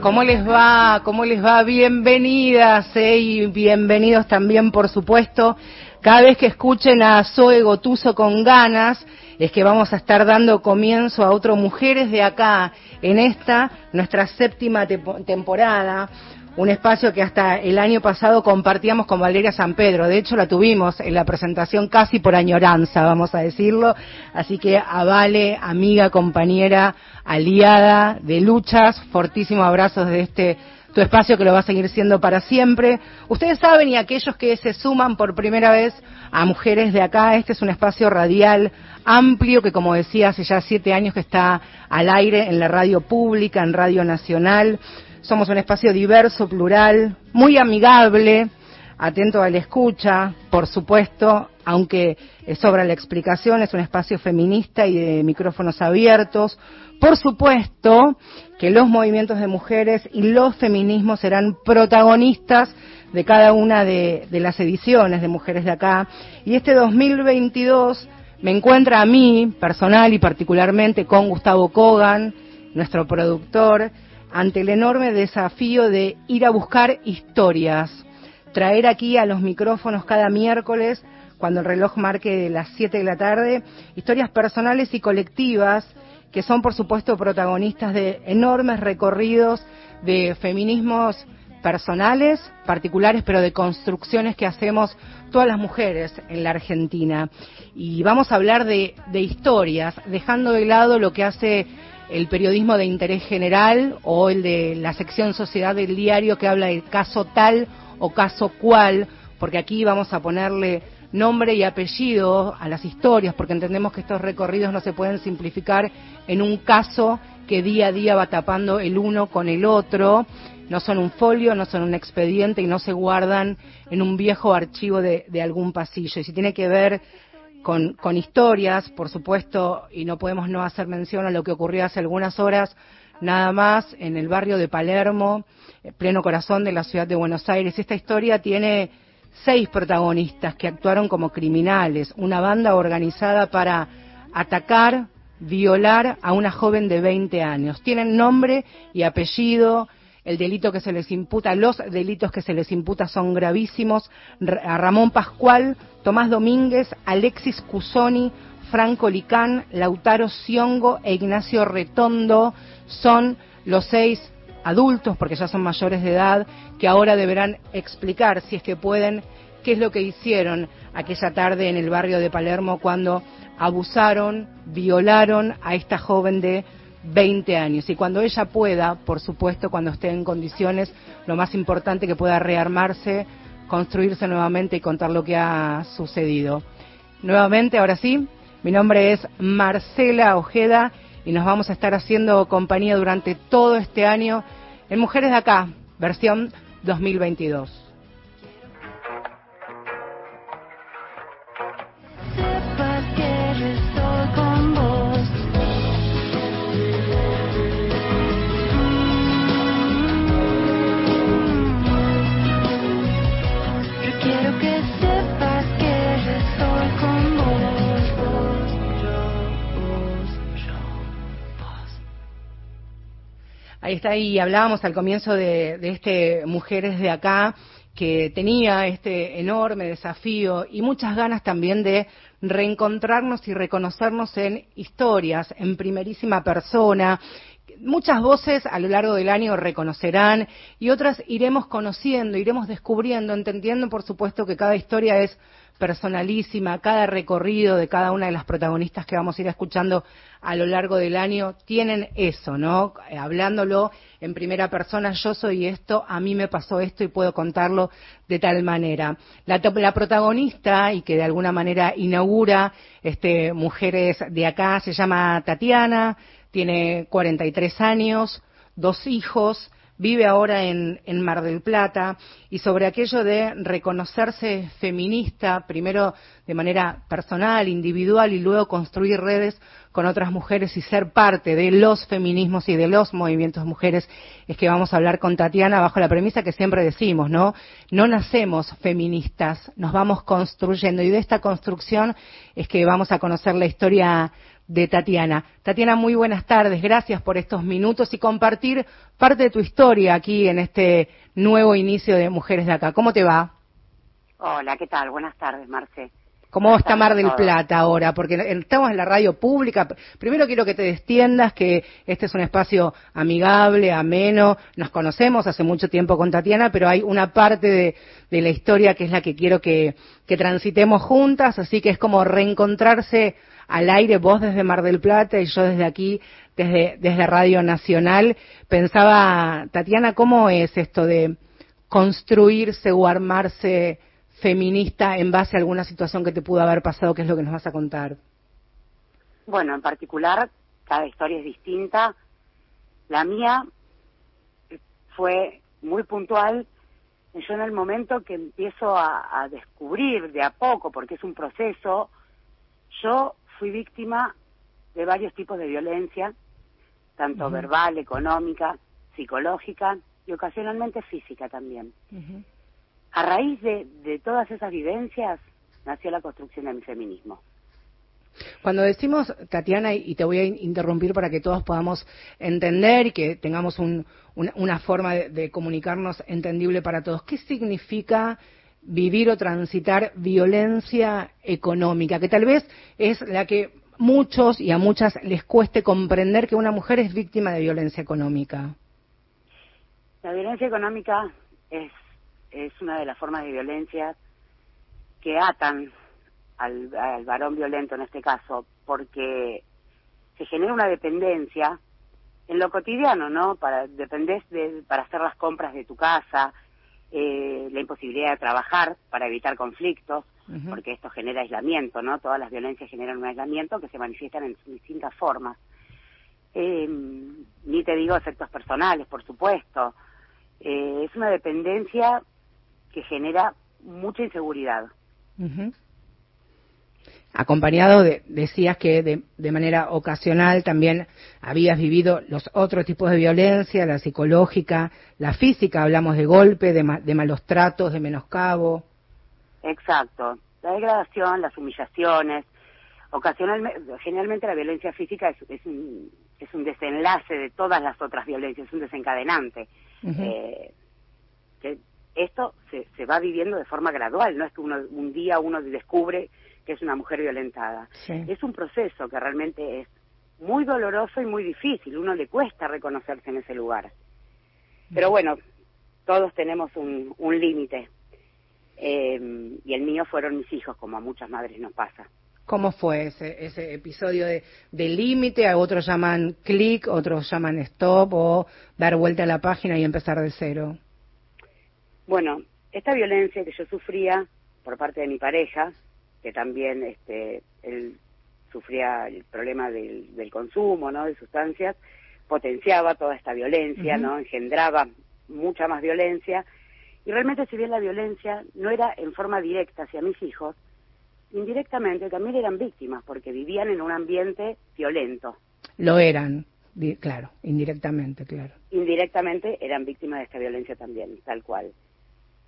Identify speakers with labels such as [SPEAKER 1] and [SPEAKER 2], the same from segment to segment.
[SPEAKER 1] ¿Cómo les va? ¿Cómo les va? Bienvenidas eh, y bienvenidos también, por supuesto. Cada vez que escuchen a Zoe Gotuso con ganas, es que vamos a estar dando comienzo a otro Mujeres de acá, en esta, nuestra séptima temporada un espacio que hasta el año pasado compartíamos con Valeria San Pedro. De hecho, la tuvimos en la presentación casi por añoranza, vamos a decirlo. Así que a Vale, amiga, compañera, aliada de luchas, fortísimos abrazos de este tu espacio que lo va a seguir siendo para siempre. Ustedes saben y aquellos que se suman por primera vez a Mujeres de Acá, este es un espacio radial amplio que, como decía, hace ya siete años que está al aire en la radio pública, en Radio Nacional. Somos un espacio diverso, plural, muy amigable, atento a la escucha, por supuesto, aunque sobra la explicación, es un espacio feminista y de micrófonos abiertos. Por supuesto que los movimientos de mujeres y los feminismos serán protagonistas de cada una de, de las ediciones de Mujeres de Acá. Y este 2022 me encuentra a mí, personal y particularmente, con Gustavo Kogan, nuestro productor, ante el enorme desafío de ir a buscar historias, traer aquí a los micrófonos cada miércoles, cuando el reloj marque las 7 de la tarde, historias personales y colectivas que son, por supuesto, protagonistas de enormes recorridos de feminismos personales, particulares, pero de construcciones que hacemos todas las mujeres en la Argentina. Y vamos a hablar de, de historias, dejando de lado lo que hace el periodismo de interés general o el de la sección sociedad del diario que habla de caso tal o caso cual, porque aquí vamos a ponerle nombre y apellido a las historias, porque entendemos que estos recorridos no se pueden simplificar en un caso que día a día va tapando el uno con el otro, no son un folio, no son un expediente y no se guardan en un viejo archivo de, de algún pasillo. Y si tiene que ver con, historias, por supuesto, y no podemos no hacer mención a lo que ocurrió hace algunas horas, nada más, en el barrio de Palermo, pleno corazón de la ciudad de Buenos Aires. Esta historia tiene seis protagonistas que actuaron como criminales, una banda organizada para atacar, violar a una joven de 20 años. Tienen nombre y apellido, el delito que se les imputa, los delitos que se les imputa son gravísimos. A Ramón Pascual, Tomás Domínguez, Alexis Cusoni, Franco Licán, Lautaro Siongo e Ignacio Retondo son los seis adultos, porque ya son mayores de edad, que ahora deberán explicar, si es que pueden, qué es lo que hicieron aquella tarde en el barrio de Palermo cuando abusaron, violaron a esta joven de 20 años. Y cuando ella pueda, por supuesto, cuando esté en condiciones, lo más importante que pueda rearmarse, construirse nuevamente y contar lo que ha sucedido. Nuevamente, ahora sí, mi nombre es Marcela Ojeda y nos vamos a estar haciendo compañía durante todo este año en Mujeres de Acá, versión 2022. Ahí está, y hablábamos al comienzo de, este Mujeres de Acá, que tenía este enorme desafío y muchas ganas también de reencontrarnos y reconocernos en historias, en primerísima persona. Muchas voces a lo largo del año reconocerán y otras iremos conociendo, iremos descubriendo, entendiendo por supuesto que cada historia es personalísima, cada recorrido de cada una de las protagonistas que vamos a ir escuchando a lo largo del año tienen eso, ¿no? Eh, hablándolo en primera persona, yo soy esto, a mí me pasó esto y puedo contarlo de tal manera. La, la protagonista y que de alguna manera inaugura este Mujeres de acá se llama Tatiana, tiene 43 años, dos hijos, vive ahora en, Mar del Plata, y sobre aquello de reconocerse feminista, primero de manera personal, individual, y luego construir redes con otras mujeres y ser parte de los feminismos y de los movimientos mujeres, es que vamos a hablar con Tatiana bajo la premisa que siempre decimos, ¿no? No nacemos feministas, nos vamos construyendo, y de esta construcción es que vamos a conocer la historia de Tatiana. Tatiana, muy buenas tardes. Gracias por estos minutos y compartir parte de tu historia aquí en este nuevo inicio de Mujeres de Acá. ¿Cómo te va?
[SPEAKER 2] Hola, ¿qué tal? Buenas tardes, Marce.
[SPEAKER 1] ¿Cómo está Mar del Plata ahora? Porque estamos en la radio pública. Primero quiero que te destiendas, que este es un espacio amigable, ameno. Nos conocemos hace mucho tiempo con Tatiana, pero hay una parte de, de la historia que es la que quiero que, que transitemos juntas, así que es como reencontrarse al aire, vos desde Mar del Plata y yo desde aquí, desde, desde Radio Nacional. Pensaba, Tatiana, ¿cómo es esto de construirse o armarse feminista en base a alguna situación que te pudo haber pasado? ¿Qué es lo que nos vas a contar?
[SPEAKER 2] Bueno, en particular, cada historia es distinta. La mía fue muy puntual. Yo en el momento que empiezo a, a descubrir de a poco, porque es un proceso, yo fui víctima de varios tipos de violencia, tanto verbal, económica, psicológica y ocasionalmente física también. A raíz de, de todas esas vivencias nació la construcción de mi feminismo.
[SPEAKER 1] Cuando decimos, Tatiana, y te voy a interrumpir para que todos podamos entender y que tengamos un, una, una, forma de, de, comunicarnos entendible para todos, ¿qué significa vivir o transitar violencia económica, que tal vez es la que muchos y a muchas les cueste comprender que una mujer es víctima de violencia económica.
[SPEAKER 2] La violencia económica es, es una de las formas de violencia que atan al, al varón violento en este caso, porque se genera una dependencia en lo cotidiano, ¿no? Para depender de, para hacer las compras de tu casa, eh, la imposibilidad de trabajar para evitar conflictos, uh -huh. porque esto genera aislamiento, ¿no? Todas las violencias generan un aislamiento que se manifiestan en distintas formas. Eh, ni te digo efectos personales, por supuesto. Eh, es una dependencia que genera mucha inseguridad.
[SPEAKER 1] Uh -huh acompañado de, decías que de, de, manera ocasional también habías vivido los otros tipos de violencia, la psicológica, la física, hablamos de golpe, de, de malos tratos, de menoscabo.
[SPEAKER 2] Exacto, la degradación, las humillaciones, ocasionalmente, generalmente la violencia física es, es, un, es un desenlace de todas las otras violencias, es un desencadenante. Uh -huh. eh, que esto se, se va viviendo de forma gradual, no es que uno, un día uno descubre que es una mujer violentada. Sí. Es un proceso que realmente es muy doloroso y muy difícil. Uno le cuesta reconocerse en ese lugar. Pero bueno, todos tenemos un, un límite. Eh, y el mío fueron mis hijos, como a muchas madres nos pasa.
[SPEAKER 1] ¿Cómo fue ese, ese episodio de, de límite? A otros llaman clic, otros llaman stop o dar vuelta a la página y empezar de cero.
[SPEAKER 2] Bueno, esta violencia que yo sufría por parte de mi pareja, que también este, él sufría el problema del, del, consumo, ¿no? De sustancias, potenciaba toda esta violencia, uh -huh. ¿no? Engendraba mucha más violencia. Y realmente, si bien la violencia no era en forma directa hacia mis hijos, indirectamente también eran víctimas, porque vivían en un ambiente violento.
[SPEAKER 1] Lo eran, claro, indirectamente, claro.
[SPEAKER 2] Indirectamente eran víctimas de esta violencia también, tal cual.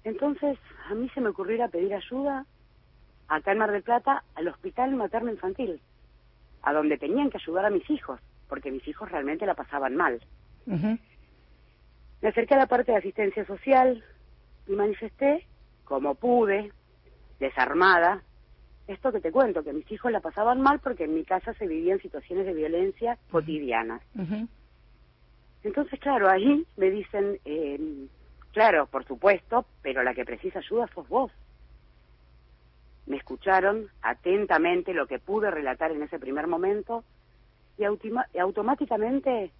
[SPEAKER 2] Entonces, a mí se me ocurrió ir a pedir ayuda acá en Mar del Plata, al hospital materno infantil, a donde tenían que ayudar a mis hijos, porque mis hijos realmente la pasaban mal. Uh -huh. Me acerqué a la parte de asistencia social y manifesté, como pude, desarmada, esto que te cuento, que mis hijos la pasaban mal porque en mi casa se vivían situaciones de violencia cotidianas. Uh -huh. Entonces, claro, ahí me dicen, eh, claro, por supuesto, pero la que precisa ayuda sos vos me escucharon atentamente lo que pude relatar en ese primer momento y, y automáticamente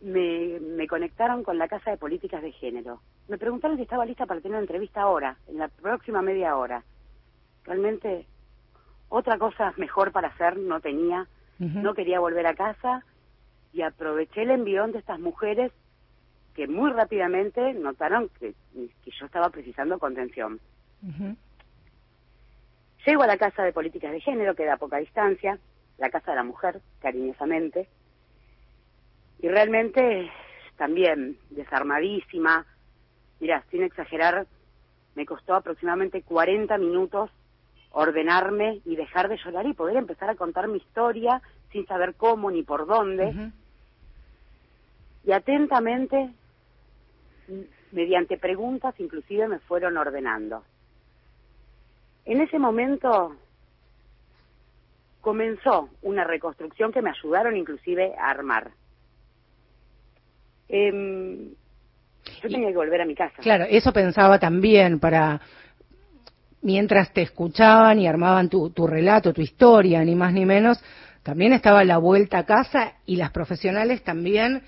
[SPEAKER 2] me, me, conectaron con la Casa de Políticas de Género. Me preguntaron si estaba lista para tener una entrevista ahora, en la próxima media hora. Realmente otra cosa mejor para hacer no tenía, uh -huh. no quería volver a casa y aproveché el envión de estas mujeres que muy rápidamente notaron que, que yo estaba precisando contención. Llego a la Casa de Políticas de Género, que da a poca distancia, la Casa de la Mujer, cariñosamente, y realmente también desarmadísima. Mira, sin exagerar, me costó aproximadamente 40 minutos ordenarme y dejar de llorar y poder empezar a contar mi historia sin saber cómo ni por dónde. Y atentamente, mediante preguntas, inclusive me fueron ordenando. En ese momento comenzó una reconstrucción que me ayudaron inclusive a armar. Eh, yo tenía que volver a mi casa.
[SPEAKER 1] Claro, eso pensaba también para mientras te escuchaban y armaban tu, tu relato, tu historia, ni más ni menos, también estaba la vuelta a casa y las profesionales también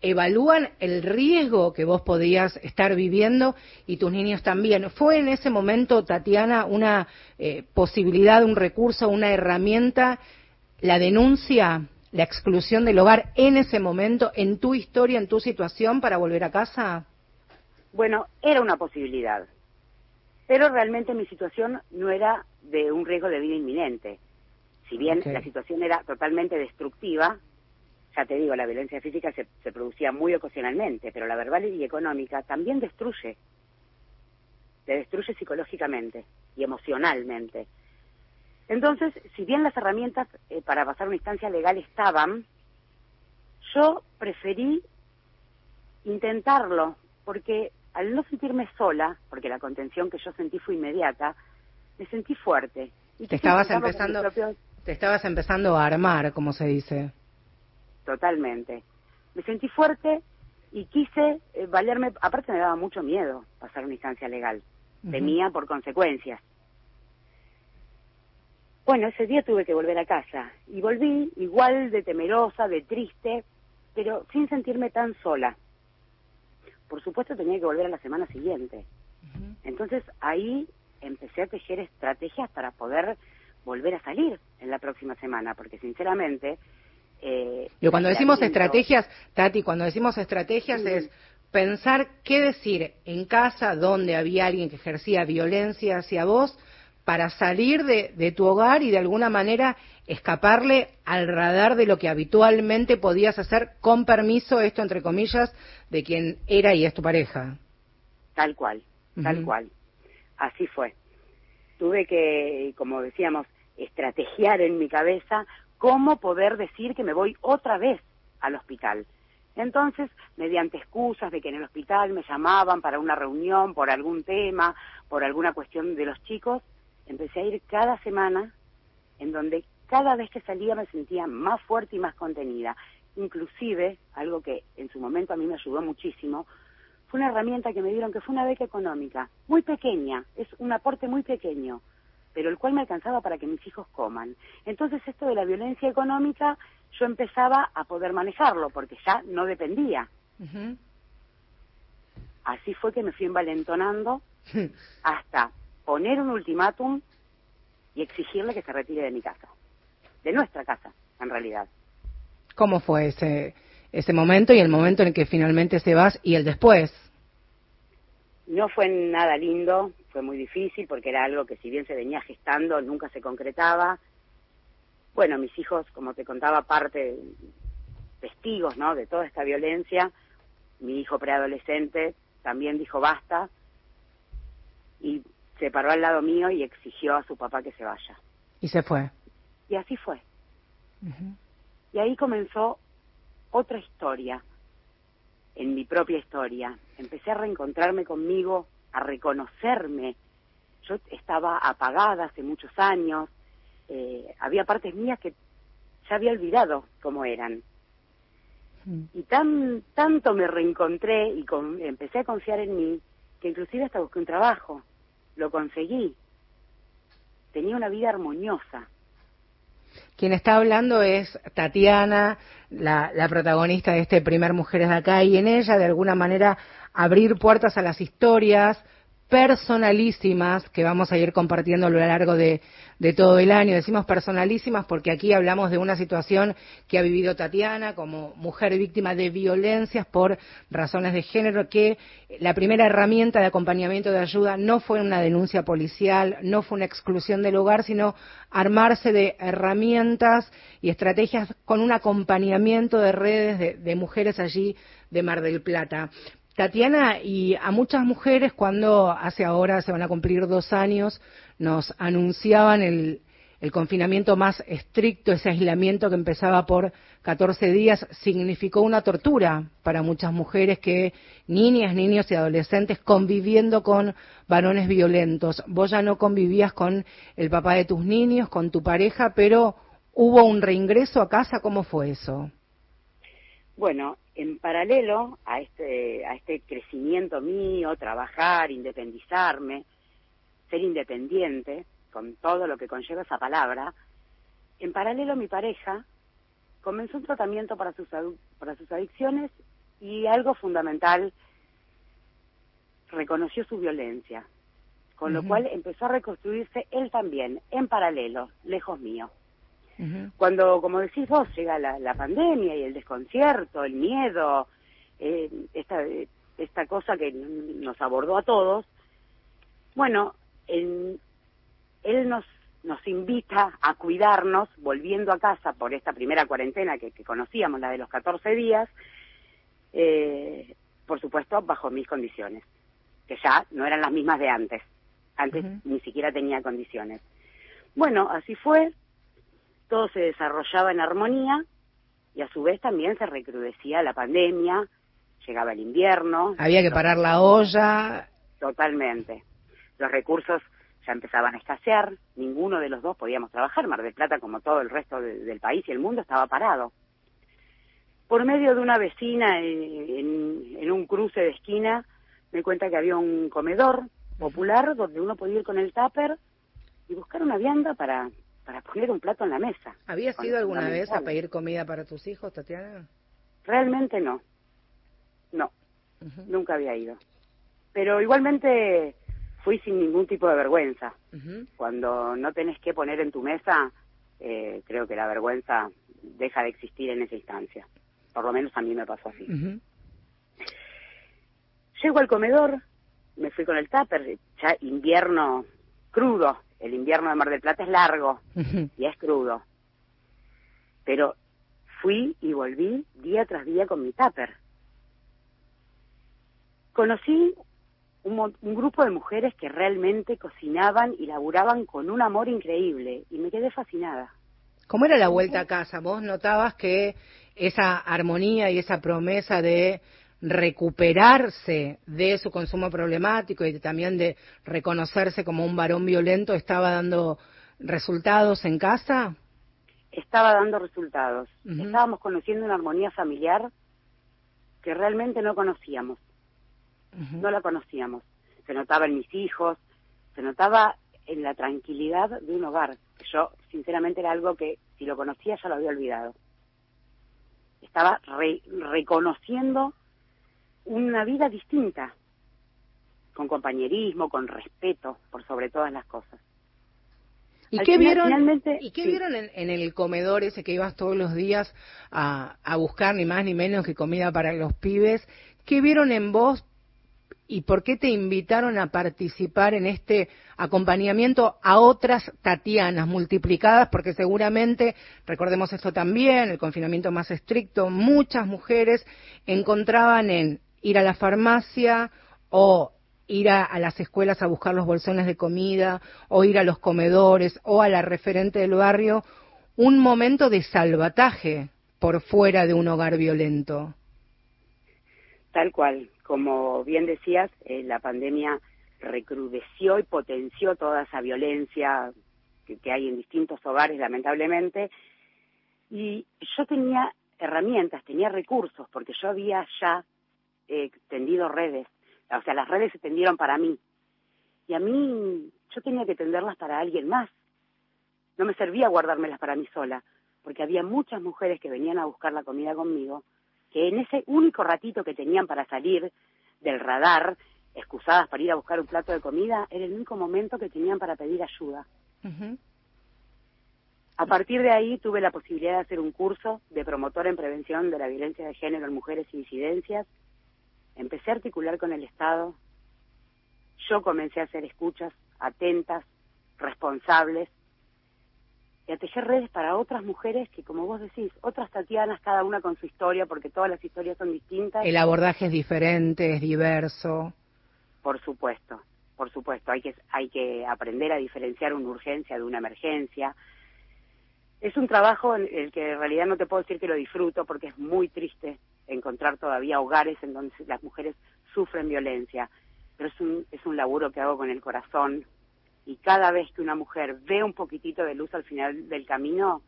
[SPEAKER 1] evalúan el riesgo que vos podías estar viviendo y tus niños también. ¿Fue en ese momento, Tatiana, una eh, posibilidad, un recurso, una herramienta, la denuncia, la exclusión del hogar en ese momento, en tu historia, en tu situación para volver a casa?
[SPEAKER 2] Bueno, era una posibilidad, pero realmente mi situación no era de un riesgo de vida inminente. Si bien la situación era totalmente destructiva, ya te digo, la violencia física se, se producía muy ocasionalmente, pero la verbal y económica también destruye. Te destruye psicológicamente y emocionalmente. Entonces, si bien las herramientas eh, para pasar una instancia legal estaban, yo preferí intentarlo, porque al no sentirme sola, porque la contención que yo sentí fue inmediata, me sentí fuerte.
[SPEAKER 1] Y te estabas empezando, te estabas empezando a armar, como se dice.
[SPEAKER 2] Totalmente. Me sentí fuerte y quise eh, valerme, aparte me daba mucho miedo pasar una instancia legal, temía por consecuencias. Bueno, ese día tuve que volver a casa y volví igual de temerosa, de triste, pero sin sentirme tan sola. Por supuesto tenía que volver a la semana siguiente. Entonces ahí empecé a tejer estrategias para poder volver a salir en la próxima semana, porque sinceramente...
[SPEAKER 1] Eh, Yo cuando decimos estrategias, Tati, cuando decimos estrategias es pensar qué decir en casa donde había alguien que ejercía violencia hacia vos, para salir de, tu hogar y de alguna manera escaparle al radar de lo que habitualmente podías hacer con permiso, esto entre comillas, de quien era y es tu pareja.
[SPEAKER 2] Tal cual, tal cual. Así fue. Tuve que, como decíamos, estrategiar en mi cabeza cómo poder decir que me voy otra vez al hospital. Entonces, mediante excusas de que en el hospital me llamaban para una reunión por algún tema, por alguna cuestión de los chicos, empecé a ir cada semana, en donde cada vez que salía me sentía más fuerte y más contenida. Inclusive, algo que en su momento a mí me ayudó muchísimo, fue una herramienta que me dieron que fue una beca económica, muy pequeña, es un aporte muy pequeño, pero el cual me alcanzaba para que mis hijos coman. Entonces esto de la violencia económica yo empezaba a poder manejarlo, porque ya no dependía. Así fue que me fui envalentonando hasta poner un ultimátum y exigirle que se retire de mi casa, de nuestra casa, en realidad.
[SPEAKER 1] ¿Cómo fue ese, ese momento y el momento en el que finalmente se vas y el después?
[SPEAKER 2] No fue nada lindo, fue muy difícil porque era algo que si bien se venía gestando, nunca se concretaba. Bueno, mis hijos, como te contaba, parte testigos, ¿no? De toda esta violencia. Mi hijo preadolescente también dijo basta y se paró al lado mío y exigió a su papá que se vaya.
[SPEAKER 1] Y se fue.
[SPEAKER 2] Y así fue. Y ahí comenzó otra historia, en mi propia historia. Empecé a reencontrarme conmigo, a reconocerme. Yo estaba apagada hace muchos años, eh, había partes mías que ya había olvidado cómo eran. Y tan tanto me reencontré y empecé a confiar en mí que inclusive hasta busqué un trabajo lo conseguí. Tenía una vida armoniosa.
[SPEAKER 1] Quien está hablando es Tatiana, la, protagonista de este primer Mujeres de Acá, y en ella, de alguna manera, abrir puertas a las historias, personalísimas que vamos a ir compartiendo a lo largo de, todo el año. Decimos personalísimas porque aquí hablamos de una situación que ha vivido Tatiana como mujer víctima de violencias por razones de género, que la primera herramienta de acompañamiento de ayuda no fue una denuncia policial, no fue una exclusión del hogar, sino armarse de herramientas y estrategias con un acompañamiento de redes de, de mujeres allí de Mar del Plata. Tatiana, y a muchas mujeres cuando hace ahora se van a cumplir dos años, nos anunciaban el, confinamiento más estricto, ese aislamiento que empezaba por 14 días, significó una tortura para muchas mujeres que, niñas, niños y adolescentes, conviviendo con varones violentos. Vos ya no convivías con el papá de tus niños, con tu pareja, pero hubo un reingreso a casa, ¿cómo fue eso?
[SPEAKER 2] Bueno, en paralelo a este, a este crecimiento mío, trabajar, independizarme, ser independiente, con todo lo que conlleva esa palabra, en paralelo mi pareja comenzó un tratamiento para sus, para sus adicciones y algo fundamental, reconoció su violencia, con lo cual empezó a reconstruirse él también, en paralelo, lejos mío. Cuando, como decís vos, llega la, pandemia y el desconcierto, el miedo, eh, esta, esta cosa que nos abordó a todos, bueno, él nos, nos invita a cuidarnos volviendo a casa por esta primera cuarentena que, conocíamos, la de los 14 días, eh, por supuesto, bajo mis condiciones, que ya no eran las mismas de antes. Antes ni siquiera tenía condiciones. Bueno, así fue, todo se desarrollaba en armonía y a su vez también se recrudecía la pandemia, llegaba el invierno.
[SPEAKER 1] Había que parar la olla.
[SPEAKER 2] Totalmente. Los recursos ya empezaban a escasear, ninguno de los dos podíamos trabajar. Mar del Plata, como todo el resto del país y el mundo, estaba parado. Por medio de una vecina en, en un cruce de esquina, me cuenta que había un comedor popular donde uno podía ir con el tupper y buscar una vianda para, para poner un plato en la mesa.
[SPEAKER 1] ¿Habías ido alguna vez a pedir comida para tus hijos, Tatiana?
[SPEAKER 2] Realmente no. No, nunca había ido. Pero igualmente fui sin ningún tipo de vergüenza. Cuando no tenés que poner en tu mesa, eh, creo que la vergüenza deja de existir en esa instancia. Por lo menos a mí me pasó así. Llego al comedor, me fui con el tupper, ya invierno crudo, el invierno de Mar del Plata es largo y es crudo. Pero fui y volví día tras día con mi tupper. Conocí un, un, grupo de mujeres que realmente cocinaban y laburaban con un amor increíble y me quedé fascinada.
[SPEAKER 1] ¿Cómo era la vuelta a casa? ¿Vos notabas que esa armonía y esa promesa de recuperarse de su consumo problemático y también de reconocerse como un varón violento estaba dando resultados en casa?
[SPEAKER 2] Estaba dando resultados. Estábamos conociendo una armonía familiar que realmente no conocíamos. No la conocíamos. Se notaba en mis hijos, se notaba en la tranquilidad de un hogar. Yo, sinceramente, era algo que si lo conocía ya lo había olvidado. Estaba reconociendo una vida distinta, con compañerismo, con respeto, por sobre todas las cosas.
[SPEAKER 1] ¿Y qué vieron, ¿y qué vieron en, el comedor ese que ibas todos los días a, a buscar ni más ni menos que comida para los pibes? ¿Qué vieron en vos y por qué te invitaron a participar en este acompañamiento a otras Tatianas multiplicadas, porque seguramente, recordemos esto también, el confinamiento más estricto, muchas mujeres encontraban en ir a la farmacia o ir a, las escuelas a buscar los bolsones de comida o ir a los comedores o a la referente del barrio, un momento de salvataje por fuera de un hogar violento.
[SPEAKER 2] Tal cual, como bien decías, eh, la pandemia recrudeció y potenció toda esa violencia que hay en distintos hogares, lamentablemente, y yo tenía herramientas, tenía recursos, porque yo había ya eh, tendido redes, o sea, las redes se tendieron para mí. Y a mí yo tenía que tenderlas para alguien más. No me servía guardármelas para mí sola, porque había muchas mujeres que venían a buscar la comida conmigo, que en ese único ratito que tenían para salir del radar, excusadas para ir a buscar un plato de comida, era el único momento que tenían para pedir ayuda. A partir de ahí tuve la posibilidad de hacer un curso de promotor en prevención de la violencia de género en mujeres y disidencias. Empecé a articular con el Estado. Yo comencé a hacer escuchas atentas, responsables, y a tejer redes para otras mujeres que, como vos decís, otras Tatianas, cada una con su historia, porque todas las historias son distintas.
[SPEAKER 1] El abordaje es diferente, es diverso.
[SPEAKER 2] Por supuesto, por supuesto. Hay que, hay que aprender a diferenciar una urgencia de una emergencia. Es un trabajo en el que en realidad no te puedo decir que lo disfruto porque es muy triste encontrar todavía hogares en donde las mujeres sufren violencia, pero es un, es un laburo que hago con el corazón, y cada vez que una mujer ve un poquitito de luz al final del camino,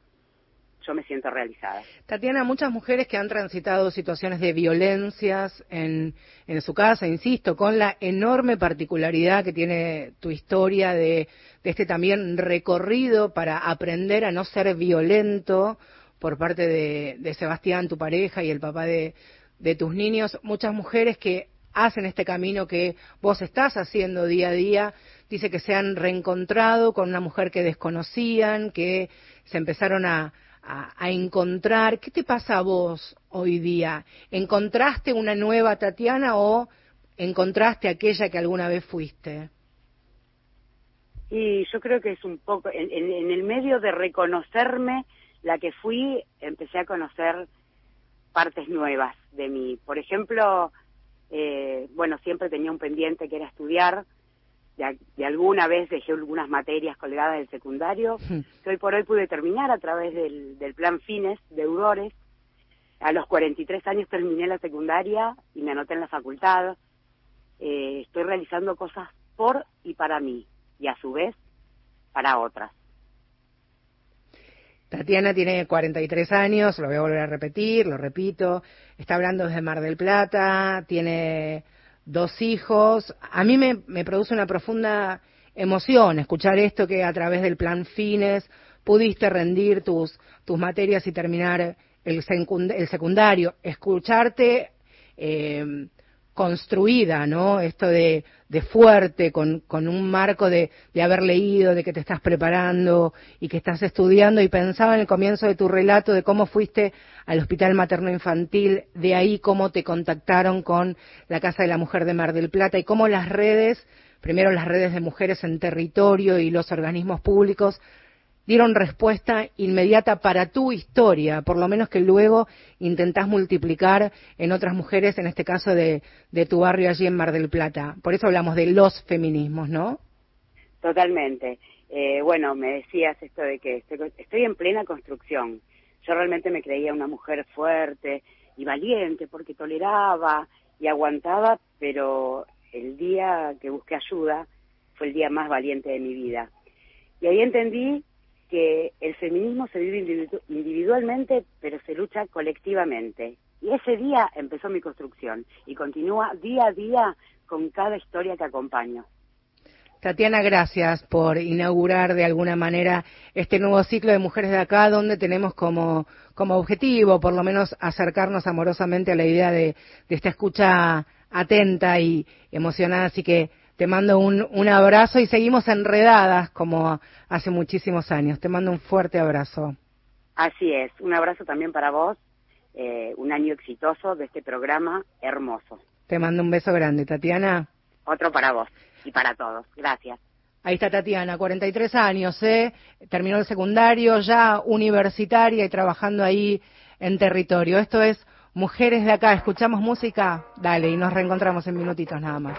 [SPEAKER 2] yo me siento realizada.
[SPEAKER 1] Tatiana, muchas mujeres que han transitado situaciones de violencias en, en su casa, insisto, con la enorme particularidad que tiene tu historia de, de este también recorrido para aprender a no ser violento por parte de, de Sebastián, tu pareja, y el papá de, de tus niños, muchas mujeres que hacen este camino que vos estás haciendo día a día. Dice que se han reencontrado con una mujer que desconocían, que se empezaron a, a, encontrar. ¿Qué te pasa a vos hoy día? ¿Encontraste una nueva Tatiana o encontraste aquella que alguna vez fuiste?
[SPEAKER 2] Y yo creo que es un poco, en, en el medio de reconocerme la que fui, empecé a conocer partes nuevas de mí. Por ejemplo, eh, bueno, siempre tenía un pendiente que era estudiar, de, alguna vez dejé algunas materias colgadas del secundario, que hoy por hoy pude terminar a través del, del plan Fines de Eudores. A los 43 años terminé la secundaria y me anoté en la facultad. Eh, estoy realizando cosas por y para mí, y a su vez para otras.
[SPEAKER 1] Tatiana tiene 43 años, lo voy a volver a repetir, lo repito, está hablando desde Mar del Plata, tiene dos hijos. A mí me, produce una profunda emoción escuchar esto que a través del plan Fines pudiste rendir tus, materias y terminar el, el secundario, escucharte eh, construida, ¿no? Esto de, fuerte, con, con, un marco de, haber leído, de que te estás preparando y que estás estudiando. Y pensaba en el comienzo de tu relato de cómo fuiste al Hospital Materno Infantil, de ahí cómo te contactaron con la Casa de la Mujer de Mar del Plata y cómo las redes, primero las redes de mujeres en territorio y los organismos públicos, dieron respuesta inmediata para tu historia, por lo menos que luego intentás multiplicar en otras mujeres, en este caso de, tu barrio allí en Mar del Plata. Por eso hablamos de los feminismos, ¿no?
[SPEAKER 2] Totalmente. Eh, bueno, me decías esto de que estoy, estoy en plena construcción. Yo realmente me creía una mujer fuerte y valiente porque toleraba y aguantaba, pero el día que busqué ayuda fue el día más valiente de mi vida. Y ahí entendí que el feminismo se vive individualmente, pero se lucha colectivamente. Y ese día empezó mi construcción y continúa día a día con cada historia que acompaño.
[SPEAKER 1] Tatiana, gracias por inaugurar de alguna manera este nuevo ciclo de Mujeres de Acá, donde tenemos como, como objetivo, por lo menos, acercarnos amorosamente a la idea de, de esta escucha atenta y emocionada. Así que te mando un, un abrazo y seguimos enredadas como hace muchísimos años. Te mando un fuerte abrazo.
[SPEAKER 2] Así es, un abrazo también para vos, eh, un año exitoso de este programa hermoso.
[SPEAKER 1] Te mando un beso grande, Tatiana.
[SPEAKER 2] Otro para vos y para todos. Gracias.
[SPEAKER 1] Ahí está Tatiana, 43 años, ¿eh? terminó el secundario, ya universitaria y trabajando ahí en territorio. Esto es Mujeres de Acá. ¿Escuchamos música? Dale, y nos reencontramos en minutitos nada más.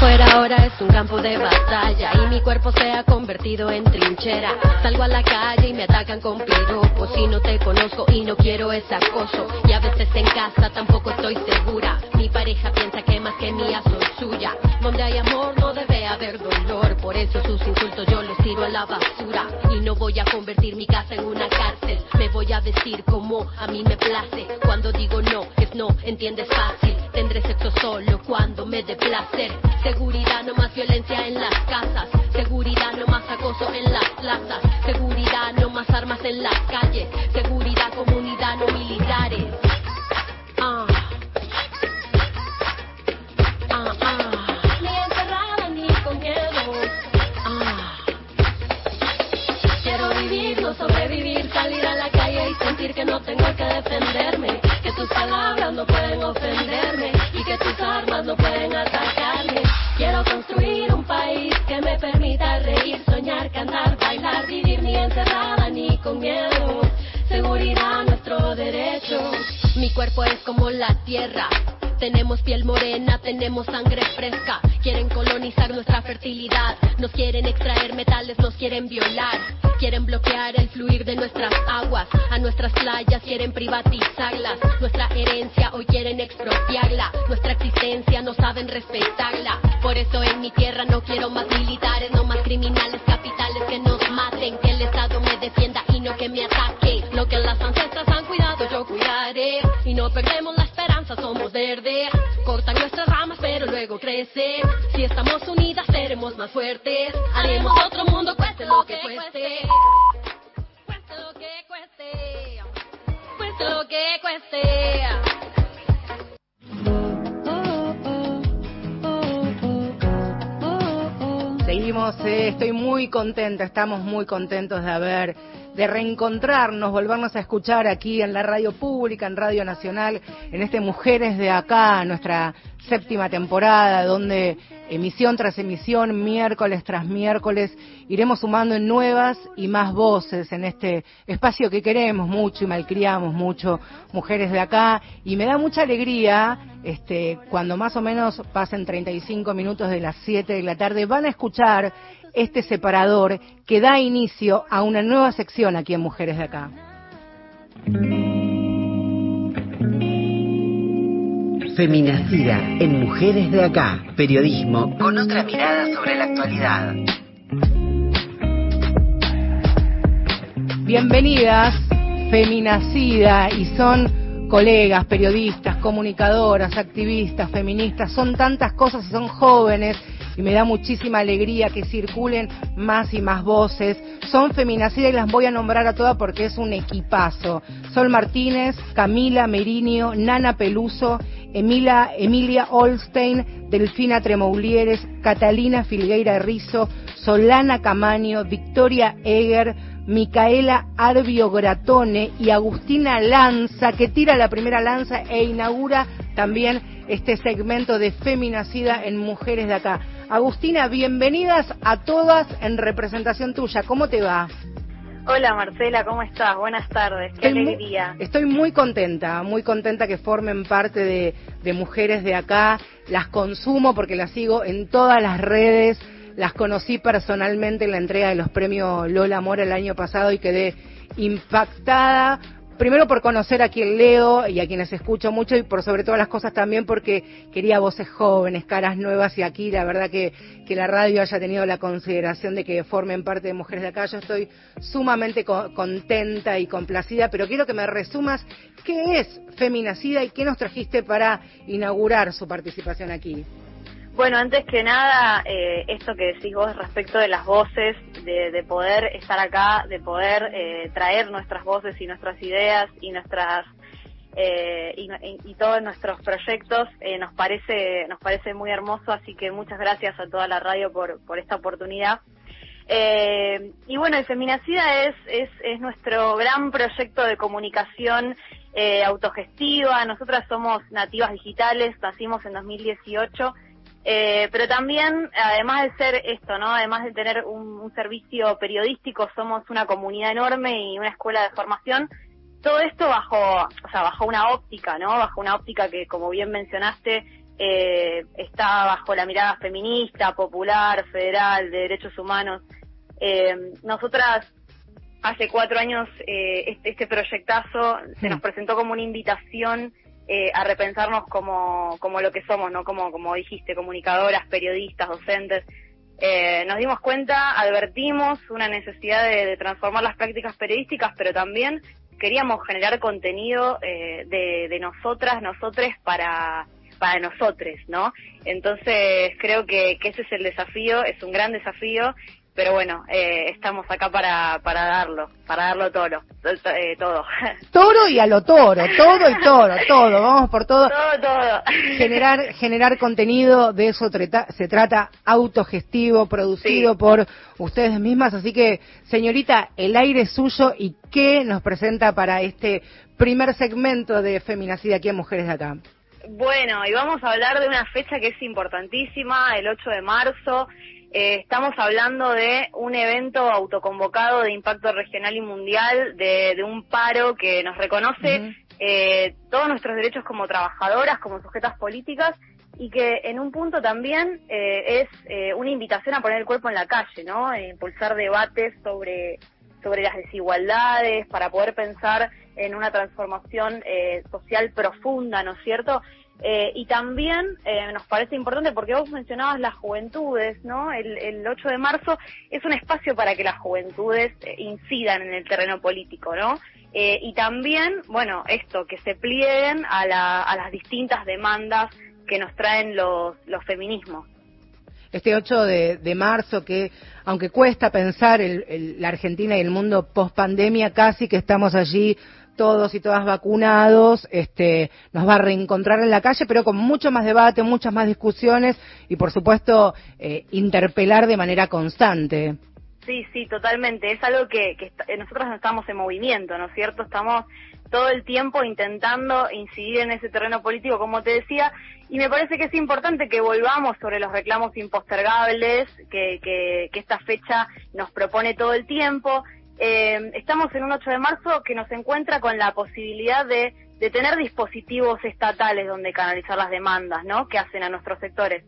[SPEAKER 3] Afuera ahora es un campo de batalla y mi cuerpo se ha convertido en trinchera. Salgo a la calle y me atacan con piropos y no te conozco y no quiero ese acoso. Y a veces en casa tampoco estoy segura. Mi pareja piensa que más que mía son suya. Donde hay amor no debe haber dolor. Por eso sus insultos yo los tiro a la basura. Y no voy a convertir mi casa en una cárcel. Me voy a decir como a mí me place. Cuando digo no, es no, entiendes fácil. Tendré sexo solo cuando me dé placer. Seguridad, no más violencia en las casas. Seguridad, no más acoso en las plazas. Seguridad, no más armas en las calles. Seguridad, comunidad, no militares. Ah. Ah, ah. Ni encerrada ni con miedo. Quiero vivir, no sobrevivir, salir a la calle y sentir que no tengo que defenderme. Que tus palabras no pueden ofenderme armas no pueden atacarme. Quiero construir un país que me permita reír, soñar, cantar, bailar, vivir ni encerrada ni con miedo. Seguridad, Mi cuerpo es como la tierra tenemos piel morena, tenemos sangre fresca. Quieren colonizar nuestra fertilidad. Nos quieren extraer metales, nos quieren violar. Quieren bloquear el fluir de nuestras aguas. A nuestras playas quieren privatizarlas. Nuestra herencia hoy quieren expropiarla. Nuestra existencia no saben respetarla. Por eso en mi tierra no quiero más militares, no más criminales capitales que nos maten. Que el Estado me defienda y no que me ataque. Lo que las ancestras perdemos la esperanza, somos verdes. Cortan nuestras ramas, pero luego crecen. Si estamos unidas, seremos más fuertes. Haremos otro mundo, cueste lo que cueste. Cueste lo que cueste. Cueste lo que cueste.
[SPEAKER 1] Seguimos, eh, estoy muy contenta, estamos muy contentos de haber de reencontrarnos, volvernos a escuchar aquí en la radio pública, en Radio Nacional, en este Mujeres de Acá, nuestra séptima temporada, donde emisión tras emisión, miércoles tras miércoles, iremos sumando en nuevas y más voces en este espacio que queremos mucho y malcriamos mucho, mujeres de acá, y me da mucha alegría este, cuando más o menos pasen 35 minutos de las 7 de la tarde, van a escuchar este separador que da inicio a una nueva sección aquí en Mujeres de Acá.
[SPEAKER 4] Feminacida en Mujeres de Acá, periodismo con otra mirada sobre la actualidad.
[SPEAKER 1] Bienvenidas, Feminacida, y son colegas, periodistas, comunicadoras, activistas, feministas, son tantas cosas y son jóvenes y me da muchísima alegría que circulen más y más voces. Son feminacidas y las voy a nombrar a todas porque es un equipazo. Sol Martínez, Camila Merinio, Nana Peluso, Emilia, Emilia Olstein, Delfina Tremoulieres, Catalina Filgueira Rizo, Solana Camaño, Victoria Eger, Micaela Arbio Gratone y Agustina Lanza, que tira la primera lanza e inaugura también este segmento de Feminacida en Mujeres de Acá. Agustina, bienvenidas a todas en representación tuya. ¿Cómo te va?
[SPEAKER 5] Hola Marcela, ¿cómo estás? Buenas tardes, qué alegría.
[SPEAKER 1] estoy muy contenta, muy contenta que formen parte de, de Mujeres de Acá. Las consumo porque las sigo en todas las redes. Las conocí personalmente en la entrega de los premios Lola Mora el año pasado y quedé impactada primero por conocer a quien leo y a quienes escucho mucho y por sobre todas las cosas también porque quería voces jóvenes, caras nuevas y aquí la verdad que, que la radio haya tenido la consideración de que formen parte de Mujeres de Acá. Yo estoy sumamente contenta y complacida, pero quiero que me resumas qué es Feminacida y qué nos trajiste para inaugurar su participación aquí.
[SPEAKER 5] Bueno, antes que nada, eh, esto que decís vos respecto de las voces, de, poder estar acá, de poder eh, traer nuestras voces y nuestras ideas y nuestras eh, y, todos nuestros proyectos nos parece nos parece muy hermoso, así que muchas gracias a toda la radio por, esta oportunidad. y bueno, el Feminacida es, es, es nuestro gran proyecto de comunicación autogestiva. Nosotras somos nativas digitales, nacimos en 2018 eh, pero también, además de ser esto, ¿no? Además de tener un, servicio periodístico, somos una comunidad enorme y una escuela de formación. Todo esto bajo, o sea, bajo una óptica, ¿no? Bajo una óptica que, como bien mencionaste, eh, está bajo la mirada feminista, popular, federal, de derechos humanos. Eh, nosotras hace cuatro años este, este proyectazo se nos presentó como una invitación eh, a repensarnos como, como lo que somos, ¿no? Como, como dijiste, comunicadoras, periodistas, docentes. Eh, nos dimos cuenta, advertimos una necesidad de, transformar las prácticas periodísticas, pero también queríamos generar contenido eh, de, de nosotras, nosotres para, para nosotros, ¿no? Entonces creo que, que ese es el desafío, es un gran desafío pero bueno, eh, estamos acá para, para darlo, para darlo todo, eh, todo.
[SPEAKER 1] Toro y a lo toro, todo y todo, todo, vamos por todo.
[SPEAKER 5] Todo, todo.
[SPEAKER 1] Generar, generar contenido, de eso se trata, autogestivo, producido por ustedes mismas, así que, señorita, el aire es suyo y qué nos presenta para este primer segmento de Feminacida aquí en Mujeres de Acá.
[SPEAKER 5] Bueno, y vamos a hablar de una fecha que es importantísima, el 8 de marzo. Eh, estamos hablando de un evento autoconvocado de impacto regional y mundial, de, un paro que nos reconoce eh, todos nuestros derechos como trabajadoras, como sujetas políticas, y que en un punto también eh, es una invitación a poner el cuerpo en la calle, ¿no? impulsar debates sobre sobre las desigualdades, para poder pensar en una transformación eh, social profunda, ¿no es cierto? Eh, y también eh, nos parece importante porque vos mencionabas las juventudes, ¿no? El, el 8 de marzo es un espacio para que las juventudes incidan en el terreno político, ¿no? y también, bueno, esto, que se plieguen a, la, a las distintas demandas que nos traen los, los feminismos
[SPEAKER 1] este 8 de, marzo que, aunque cuesta pensar la Argentina y el mundo post pandemia, casi que estamos allí todos y todas vacunados, este, nos va a reencontrar en la calle, pero con mucho más debate, muchas más discusiones y, por supuesto, eh, interpelar de manera constante.
[SPEAKER 5] Sí, sí, totalmente. Es algo que, que nosotros estamos en movimiento, ¿no es cierto? Estamos todo el tiempo intentando incidir en ese terreno político, como te decía, y me parece que es importante que volvamos sobre los reclamos impostergables que, que, esta fecha nos propone todo el tiempo. Eh, estamos en un 8 de marzo que nos encuentra con la posibilidad de, tener dispositivos estatales donde canalizar las demandas, ¿no? Que hacen a nuestros sectores.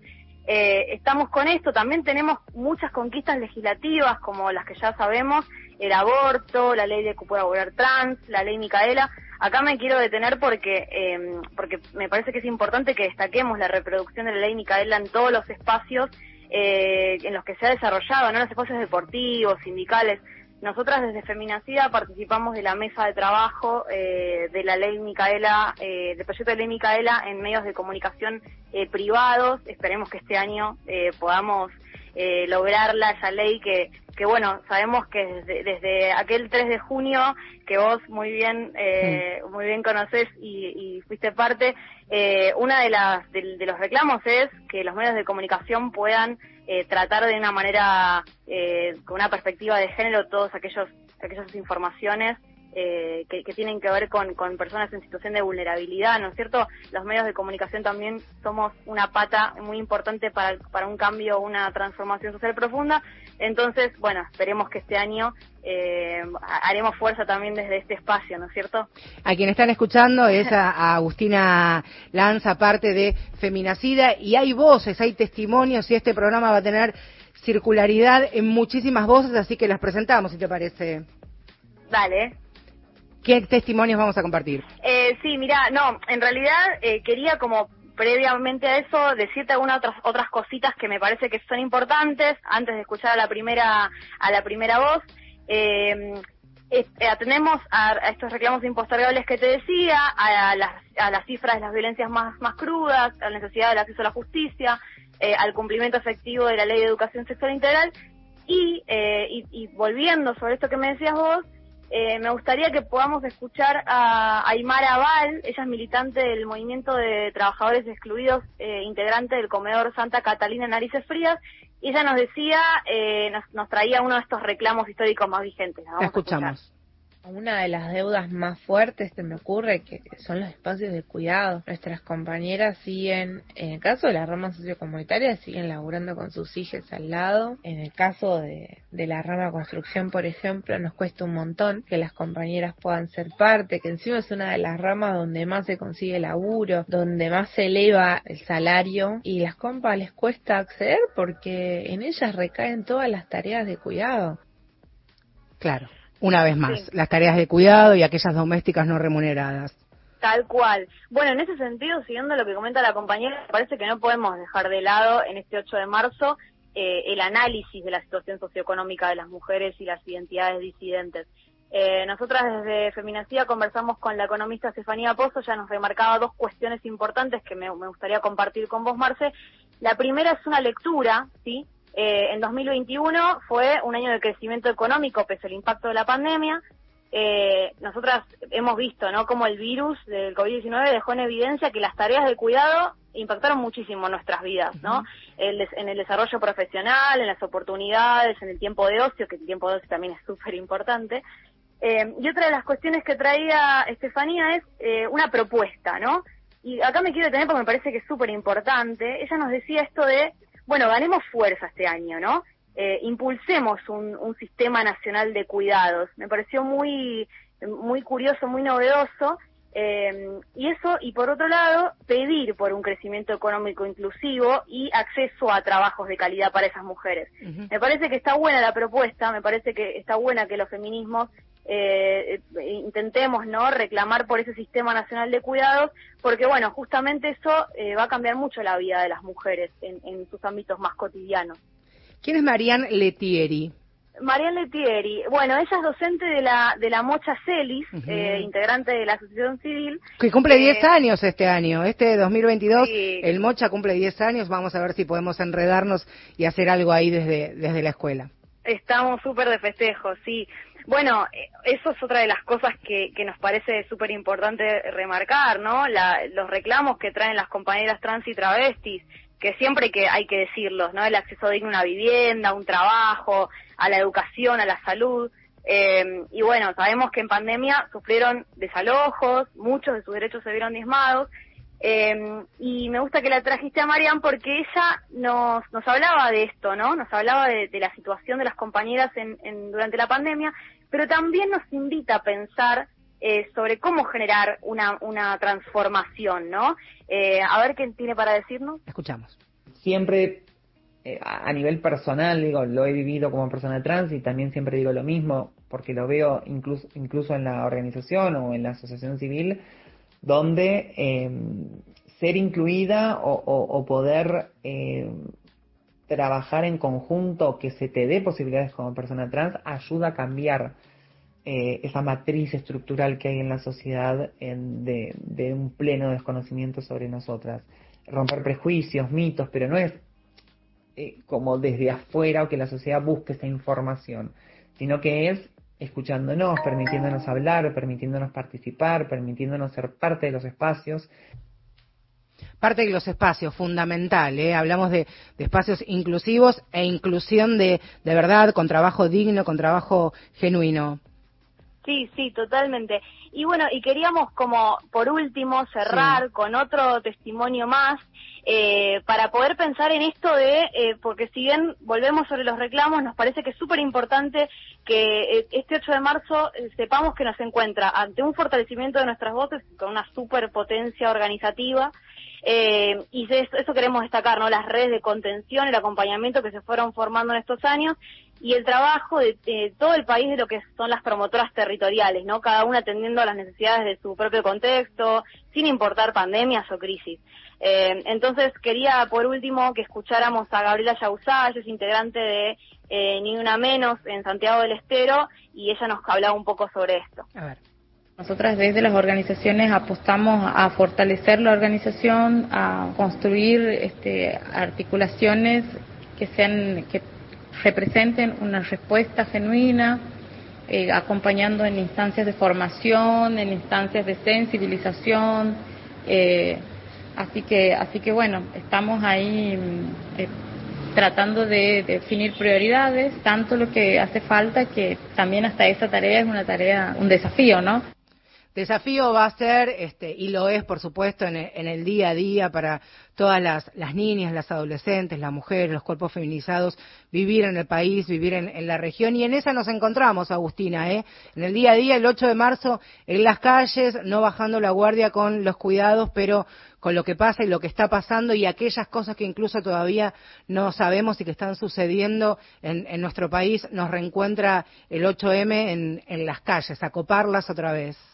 [SPEAKER 5] Eh, estamos con esto, también tenemos muchas conquistas legislativas como las que ya sabemos, el aborto, la ley de cupo laboral trans, la ley Micaela. Acá me quiero detener porque eh, porque me parece que es importante que destaquemos la reproducción de la ley Micaela en todos los espacios eh, en los que se ha desarrollado, ¿no? los espacios deportivos, sindicales. Nosotras desde Feminacida participamos de la mesa de trabajo eh, de la ley Micaela, eh, del proyecto de ley Micaela en medios de comunicación eh, privados. Esperemos que este año eh, podamos eh, lograrla, esa ley que, que bueno, sabemos que desde, desde, aquel 3 de junio, que vos muy bien, eh, muy bien conocés y, y fuiste parte, eh, una de las, de, de los reclamos es que los medios de comunicación puedan eh, tratar de una manera, eh, con una perspectiva de género, todas aquellas informaciones eh, que, tienen que ver con, con, personas en situación de vulnerabilidad, ¿no es cierto? Los medios de comunicación también somos una pata muy importante para, para un cambio, una transformación social profunda. Entonces, bueno, esperemos que este año eh, haremos fuerza también desde este espacio, ¿no es cierto?
[SPEAKER 1] A quien están escuchando es a, Agustina Lanza, parte de Feminacida, y hay voces, hay testimonios, y este programa va a tener circularidad en muchísimas voces, así que las presentamos, si te parece.
[SPEAKER 5] Dale.
[SPEAKER 1] ¿Qué testimonios vamos a compartir?
[SPEAKER 5] Eh, sí, mira, no, en realidad eh, quería como previamente a eso decirte algunas otras otras cositas que me parece que son importantes antes de escuchar a la primera a la primera voz. Eh, eh atendemos a, estos reclamos impostergables que te decía, a, las, a las cifras de las violencias más, más crudas, a la necesidad del acceso a la justicia, eh, al cumplimiento efectivo de la ley de educación sexual integral y, eh, y volviendo sobre esto que me decías vos, eh, me gustaría que podamos escuchar a Aymara Val, ella es militante del Movimiento de Trabajadores Excluidos, eh, integrante del Comedor Santa Catalina Narices Frías, y ella nos decía, eh, nos, traía uno de estos reclamos históricos más vigentes.
[SPEAKER 1] La escuchamos.
[SPEAKER 6] Una de las deudas más fuertes se me ocurre que son los espacios de cuidado. Nuestras compañeras siguen, en el caso de la rama sociocomunitaria, siguen laburando con sus hijas al lado. En el caso de, de la rama construcción, por ejemplo, nos cuesta un montón que las compañeras puedan ser parte, que encima es una de las ramas donde más se consigue laburo, donde más se eleva el salario y las compas les cuesta acceder porque en ellas recaen todas las tareas de cuidado.
[SPEAKER 1] Claro. Una vez más, las tareas de cuidado y aquellas domésticas no remuneradas.
[SPEAKER 5] Tal cual. Bueno, en ese sentido, siguiendo lo que comenta la compañera, parece que no podemos dejar de lado en este 8 de marzo eh, el análisis de la situación socioeconómica de las mujeres y las identidades disidentes. Eh, nosotras desde Feminacía conversamos con la economista Estefanía Pozo, ya nos remarcaba dos cuestiones importantes que me, me gustaría compartir con vos, Marce. La primera es una lectura, ¿sí? Eh, en 2021 fue un año de crecimiento económico pese al impacto de la pandemia. Eh, nosotras hemos visto, ¿no? Como el virus del COVID-19 dejó en evidencia que las tareas de cuidado impactaron muchísimo nuestras vidas, ¿no? en el desarrollo profesional, en las oportunidades, en el tiempo de ocio, que el tiempo de ocio también es súper importante. Eh, y otra de las cuestiones que traía Estefanía es eh, una propuesta, ¿no? y acá me quiero detener porque me parece que es súper importante, ella nos decía esto de, bueno, ganemos fuerza este año, ¿no? Eh, impulsemos un, un sistema nacional de cuidados. Me pareció muy, muy curioso, muy novedoso, eh, y eso, y por otro lado, pedir por un crecimiento económico inclusivo y acceso a trabajos de calidad para esas mujeres. Me parece que está buena la propuesta, me parece que está buena que los feminismos eh, intentemos no reclamar por ese sistema nacional de cuidados, porque bueno, justamente eso eh, va a cambiar mucho la vida de las mujeres en, en sus ámbitos más cotidianos.
[SPEAKER 1] ¿Quién es Marianne Letieri?
[SPEAKER 5] Marianne Letieri, bueno, ella es docente de la de la Mocha Celis, eh, integrante de la Asociación Civil.
[SPEAKER 1] Que cumple 10 eh, años este año, este 2022, el Mocha cumple 10 años, vamos a ver si podemos enredarnos y hacer algo ahí desde, desde la escuela.
[SPEAKER 5] Estamos súper de festejo, sí. Bueno, eh, eso es otra de las cosas que, que nos parece súper importante remarcar, ¿no? La, los reclamos que traen las compañeras trans y travestis, que siempre que hay que decirlos, ¿no? El acceso digno a una vivienda, un trabajo, a la educación, a la salud. Eh, y bueno, sabemos que en pandemia sufrieron desalojos, muchos de sus derechos se vieron diezmados. Eh, y me gusta que la trajiste a Marian porque ella nos, nos hablaba de esto, ¿no? Nos hablaba de, la situación de las compañeras en, durante la pandemia, pero también nos invita a pensar eh, sobre cómo generar una, una transformación, ¿no? Eh, a ver qué tiene para decirnos.
[SPEAKER 1] Escuchamos.
[SPEAKER 7] Siempre eh, a nivel personal, digo, lo he vivido como persona trans y también siempre digo lo mismo, porque lo veo incluso, incluso en la organización o en la asociación civil, donde em, ser incluida o, poder trabajar en conjunto, que se te dé posibilidades como persona trans, ayuda a cambiar eh, esa matriz estructural que hay en la sociedad de, un pleno desconocimiento sobre nosotras. Romper prejuicios, mitos, pero no es eh, como desde afuera o que la sociedad busque esa información, sino que es escuchándonos, permitiéndonos hablar, permitiéndonos participar, permitiéndonos ser parte de los espacios
[SPEAKER 1] parte de los espacios, fundamental. ¿eh? Hablamos de, espacios inclusivos e inclusión de, de verdad, con trabajo digno, con trabajo genuino.
[SPEAKER 5] Sí, sí, totalmente. Y bueno, y queríamos como por último cerrar con otro testimonio más eh, para poder pensar en esto de, eh, porque si bien volvemos sobre los reclamos, nos parece que es súper importante que eh, este 8 de marzo sepamos que nos encuentra ante un fortalecimiento de nuestras voces con una superpotencia organizativa eh, y eso, eso, queremos destacar, ¿no? Las redes de contención, el acompañamiento que se fueron formando en estos años y el trabajo de, todo el país de lo que son las promotoras territoriales, ¿no? Cada una atendiendo a las necesidades de su propio contexto, sin importar pandemias o crisis. Eh, entonces quería, por último, que escucháramos a Gabriela Yausá, ella es integrante de eh, Ni Una Menos en Santiago del Estero, y ella nos hablaba un poco sobre esto.
[SPEAKER 6] A ver. Nosotras desde las organizaciones apostamos a fortalecer la organización, a construir este, articulaciones que sean que representen una respuesta genuina, eh, acompañando en instancias de formación, en instancias de sensibilización. Eh, así que, así que bueno, estamos ahí eh, tratando de, definir prioridades, tanto lo que hace falta que también hasta esa tarea es una tarea, un desafío, ¿no?
[SPEAKER 1] Desafío va a ser, este, y lo es por supuesto en el, día a día para todas las, niñas, las adolescentes, las mujeres, los cuerpos feminizados, vivir en el país, vivir en, la región. Y en esa nos encontramos, Agustina, ¿eh? en el día a día, el 8 de marzo, en las calles, no bajando la guardia con los cuidados, pero con lo que pasa y lo que está pasando y aquellas cosas que incluso todavía no sabemos y que están sucediendo en, nuestro país, nos reencuentra el 8M en las calles, a coparlas otra vez.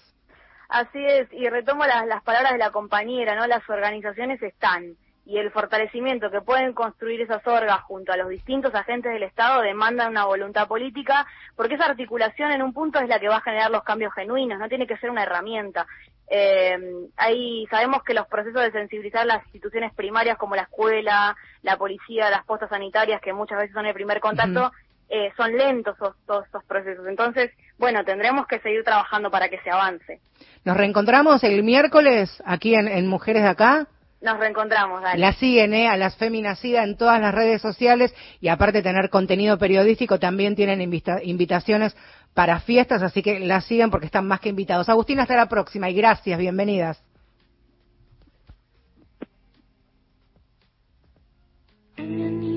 [SPEAKER 5] Así es, y retomo las, las palabras de la compañera, ¿no? Las organizaciones están y el fortalecimiento que pueden construir esas orgas junto a los distintos agentes del Estado demanda una voluntad política, porque esa articulación en un punto es la que va a generar los cambios genuinos, no tiene que ser una herramienta. Eh, ahí sabemos que los procesos de sensibilizar las instituciones primarias como la escuela, la policía, las postas sanitarias, que muchas veces son el primer contacto, eh, son lentos esos, todos estos procesos. Entonces, bueno, tendremos que seguir trabajando para que se avance.
[SPEAKER 1] ¿Nos reencontramos el miércoles aquí en, Mujeres de Acá?
[SPEAKER 5] Nos reencontramos, dale.
[SPEAKER 1] La siguen, ¿eh? A las feminicidas en todas las redes sociales y aparte de tener contenido periodístico, también tienen invitaciones para fiestas, así que la siguen porque están más que invitados. Agustina, hasta la próxima y gracias, bienvenidas. Mm.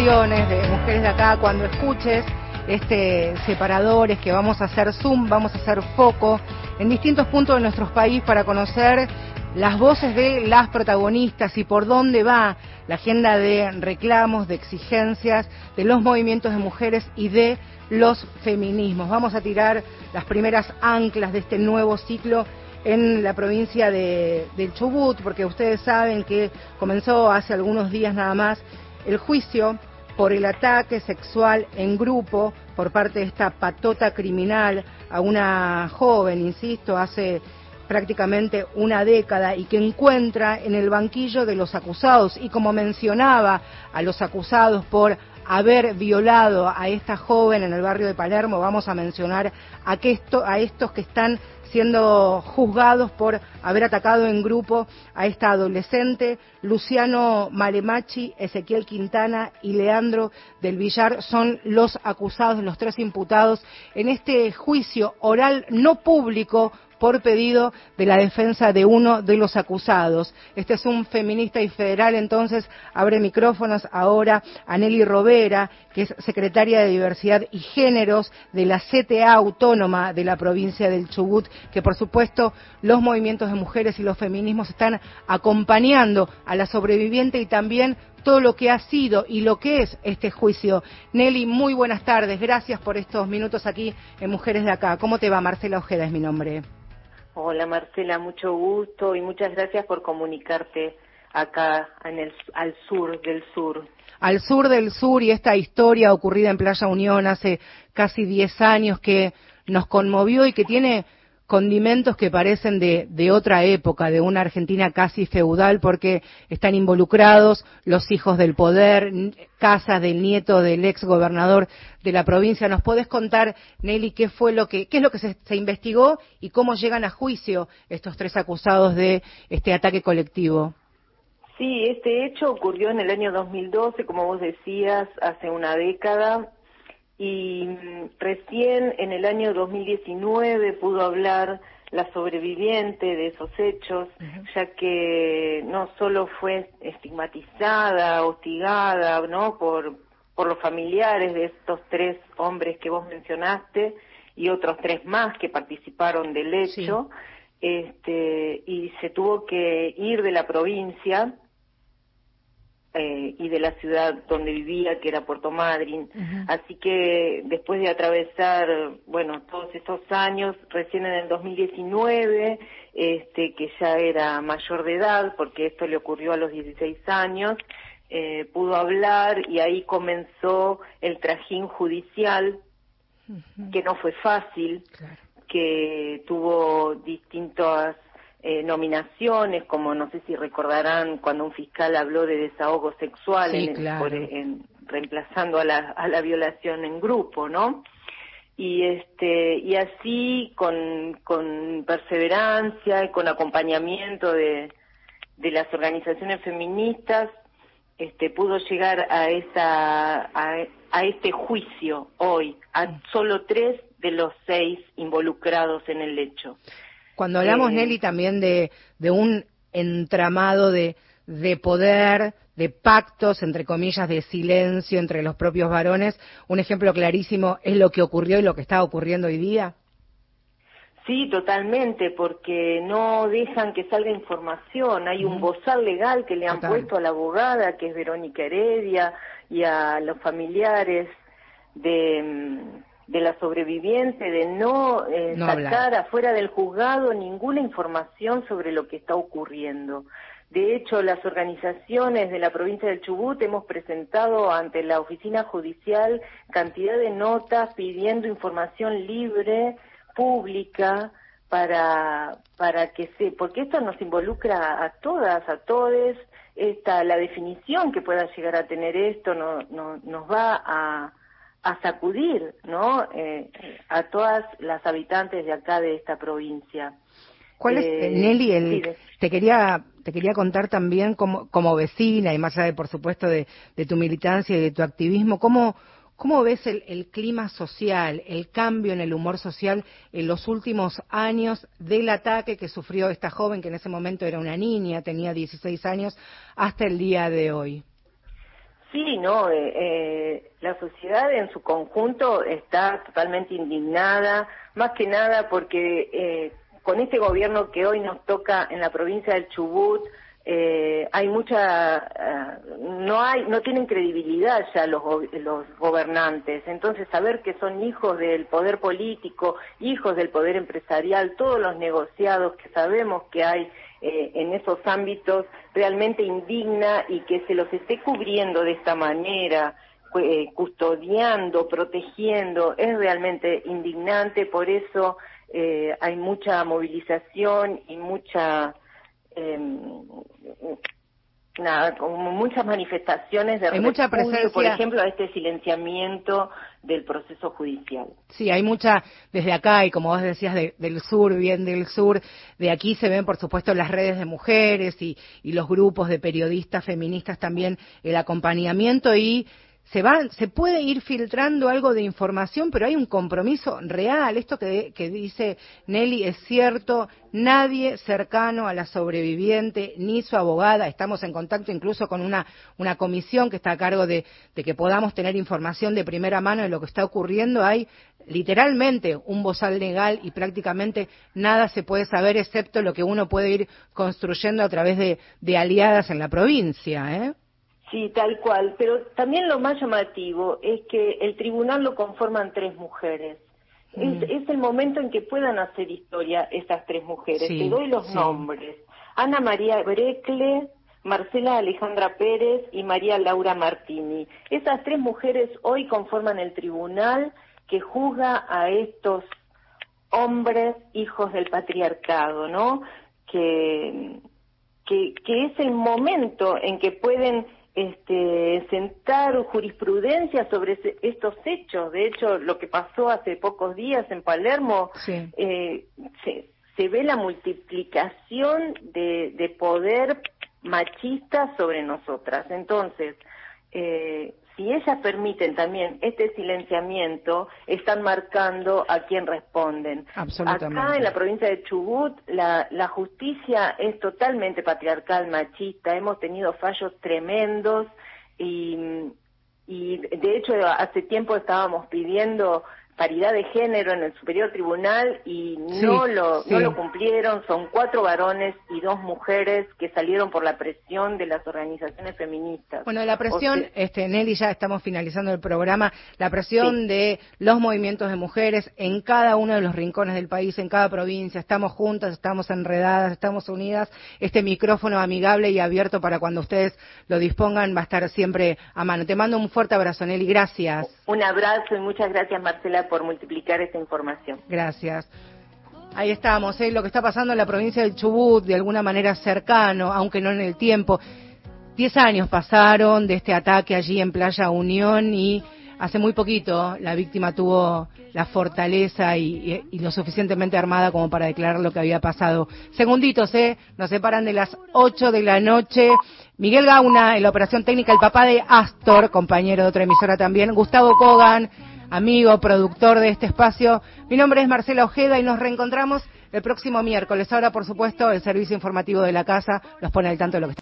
[SPEAKER 1] De Mujeres de Acá, cuando escuches este separadores que vamos a hacer zoom, vamos a hacer foco en distintos puntos de nuestro país para conocer las voces de las protagonistas y por dónde va la agenda de reclamos, de exigencias, de los movimientos de mujeres y de los feminismos. Vamos a tirar las primeras anclas de este nuevo ciclo en la provincia de, del Chubut, porque ustedes saben que comenzó hace algunos días nada más el juicio por el ataque sexual en grupo por parte de esta patota criminal a una joven, insisto, hace prácticamente una década y que encuentra en el banquillo de los acusados y como mencionaba a los acusados por haber violado a esta joven en el barrio de Palermo, vamos a mencionar a, a estos que están siendo juzgados por haber atacado en grupo a esta adolescente. Luciano Malemachi, Ezequiel Quintana y Leandro del Villar son los acusados, los tres imputados en este juicio oral no público por pedido de la defensa de uno de los acusados. Este es un feminista y federal, entonces abre micrófonos ahora a Nelly Robera, que es secretaria de Diversidad y Géneros de la CTA Autónoma de la provincia del Chubut, que por supuesto los movimientos de mujeres y los feminismos están acompañando a la sobreviviente y también todo lo que ha sido y lo que es este juicio. Nelly, muy buenas tardes. Gracias por estos minutos aquí en Mujeres de Acá. ¿Cómo te va? Marcela Ojeda es mi nombre.
[SPEAKER 8] Hola Marcela, mucho gusto y muchas gracias por comunicarte acá en el, al sur del sur.
[SPEAKER 1] Al sur del sur y esta historia ocurrida en Playa Unión hace casi 10 años que nos conmovió y que tiene condimentos que parecen de, de, otra época, de una Argentina casi feudal, porque están involucrados los hijos del poder, casas del nieto del ex gobernador de la provincia. ¿Nos podés contar, Nelly, qué fue lo que, qué es lo que se, se investigó y cómo llegan a juicio estos tres acusados de este ataque colectivo?
[SPEAKER 8] Sí, este hecho ocurrió en el año 2012, como vos decías, hace una década y mm, recién en el año 2019 pudo hablar la sobreviviente de esos hechos, ya que no solo fue estigmatizada, hostigada, ¿no? Por, por los familiares de estos tres hombres que vos mencionaste y otros tres más que participaron del hecho, este, y se tuvo que ir de la provincia eh, y de la ciudad donde vivía, que era Puerto Madryn. Así que después de atravesar, bueno, todos estos años, recién en el 2019, este, que ya era mayor de edad, porque esto le ocurrió a los 16 años, eh, pudo hablar y ahí comenzó el trajín judicial, que no fue fácil, que tuvo distintas eh, nominaciones, como no sé si recordarán cuando un fiscal habló de desahogo sexual en, reemplazando a la, a la violación en grupo, ¿no? Y este y así con, con perseverancia y con acompañamiento de, de las organizaciones feministas este pudo llegar a esa a, a este juicio hoy a solo tres de los seis involucrados en el hecho.
[SPEAKER 1] Cuando hablamos, Nelly, también de, de un entramado de, de poder, de pactos, entre comillas, de silencio entre los propios varones, un ejemplo clarísimo es lo que ocurrió y lo que está ocurriendo hoy día.
[SPEAKER 8] Sí, totalmente, porque no dejan que salga información. Hay un bozal legal que le han puesto a la abogada, que es Verónica Heredia, y a los familiares de, mm, de la sobreviviente de no, eh, sacar afuera del juzgado ninguna información sobre lo que está ocurriendo. De hecho, las organizaciones de la provincia del Chubut hemos presentado ante la oficina judicial cantidad de notas pidiendo información libre, pública, para, para que se, porque esto nos involucra a todas, a todes, esta, la definición que pueda llegar a tener esto no, no, nos va a, a sacudir, ¿no? Eh, a todas las habitantes de acá de esta provincia.
[SPEAKER 1] ¿Cuál es, eh, Nelly, te quería te quería contar también como, como vecina y más allá de, por supuesto, de, tu militancia y de tu activismo, cómo, ¿Cómo ves el, el, clima social, el cambio en el humor social en los últimos años del ataque que sufrió esta joven, que en ese momento era una niña, tenía 16 años, hasta el día de hoy?
[SPEAKER 8] Sí, no, eh, eh, la sociedad en su conjunto está totalmente indignada, más que nada porque eh, con este gobierno que hoy nos toca en la provincia del Chubut, eh, hay mucha, eh, no hay, no tienen credibilidad ya los, los gobernantes. Entonces, saber que son hijos del poder político, hijos del poder empresarial, todos los negociados que sabemos que hay eh, en esos ámbitos, realmente indigna y que se los esté cubriendo de esta manera, eh, custodiando, protegiendo, es realmente indignante. Por eso eh, hay mucha movilización y mucha eh, nada, como muchas manifestaciones de
[SPEAKER 1] hay mucha presencia,
[SPEAKER 8] por ejemplo, a este silenciamiento del proceso judicial.
[SPEAKER 1] Sí, hay mucha desde acá y como vos decías de, del sur, bien del sur, de aquí se ven por supuesto las redes de mujeres y, y los grupos de periodistas feministas también el acompañamiento y se va, se puede ir filtrando algo de información, pero hay un compromiso real. Esto que, que, dice Nelly es cierto. Nadie cercano a la sobreviviente ni su abogada. Estamos en contacto incluso con una, una comisión que está a cargo de, de que podamos tener información de primera mano de lo que está ocurriendo. Hay literalmente un bozal legal y prácticamente nada se puede saber excepto lo que uno puede ir construyendo a través de, de aliadas en la provincia. ¿eh?
[SPEAKER 8] Sí, tal cual. Pero también lo más llamativo es que el tribunal lo conforman tres mujeres. Mm. Es, es, el momento en que puedan hacer historia esas tres mujeres. Sí, Te doy los sí. nombres. Ana María Brecle, Marcela Alejandra Pérez y María Laura Martini. Esas tres mujeres hoy conforman el tribunal que juzga a estos hombres hijos del patriarcado, ¿no? Que, que, que es el momento en que pueden este, sentar jurisprudencia sobre ese, estos hechos. De hecho, lo que pasó hace pocos días en Palermo,
[SPEAKER 1] sí.
[SPEAKER 8] eh, se, se, ve la multiplicación de, de, poder machista sobre nosotras. Entonces, eh, si ellas permiten también este silenciamiento, están marcando a quién responden. Acá en la provincia de Chubut, la, la, justicia es totalmente patriarcal, machista. Hemos tenido fallos tremendos y, y de hecho hace tiempo estábamos pidiendo paridad de género en el Superior Tribunal y sí, no, lo, sí. no lo cumplieron. Son cuatro varones y dos mujeres que salieron por la presión de las organizaciones feministas.
[SPEAKER 1] Bueno, la presión, o sea, este, Nelly, ya estamos finalizando el programa, la presión sí. de los movimientos de mujeres en cada uno de los rincones del país, en cada provincia. Estamos juntas, estamos enredadas, estamos unidas. Este micrófono amigable y abierto para cuando ustedes lo dispongan va a estar siempre a mano. Te mando un fuerte abrazo, Nelly. Gracias.
[SPEAKER 8] Un abrazo y muchas gracias, Marcela, por multiplicar esta información.
[SPEAKER 1] Gracias. Ahí estamos, ¿eh? lo que está pasando en la provincia del Chubut, de alguna manera cercano, aunque no en el tiempo. Diez años pasaron de este ataque allí en Playa Unión y hace muy poquito la víctima tuvo la fortaleza y, lo suficientemente armada como para declarar lo que había pasado. Segunditos, ¿eh? Nos separan de las 8 de la noche. Miguel Gauna en la operación técnica, el papá de Astor, compañero de otra emisora también. Gustavo Kogan amigo, productor de este espacio. Mi nombre es Marcela Ojeda y nos reencontramos el próximo miércoles. Ahora, por supuesto, el servicio informativo de la casa los pone al tanto de lo que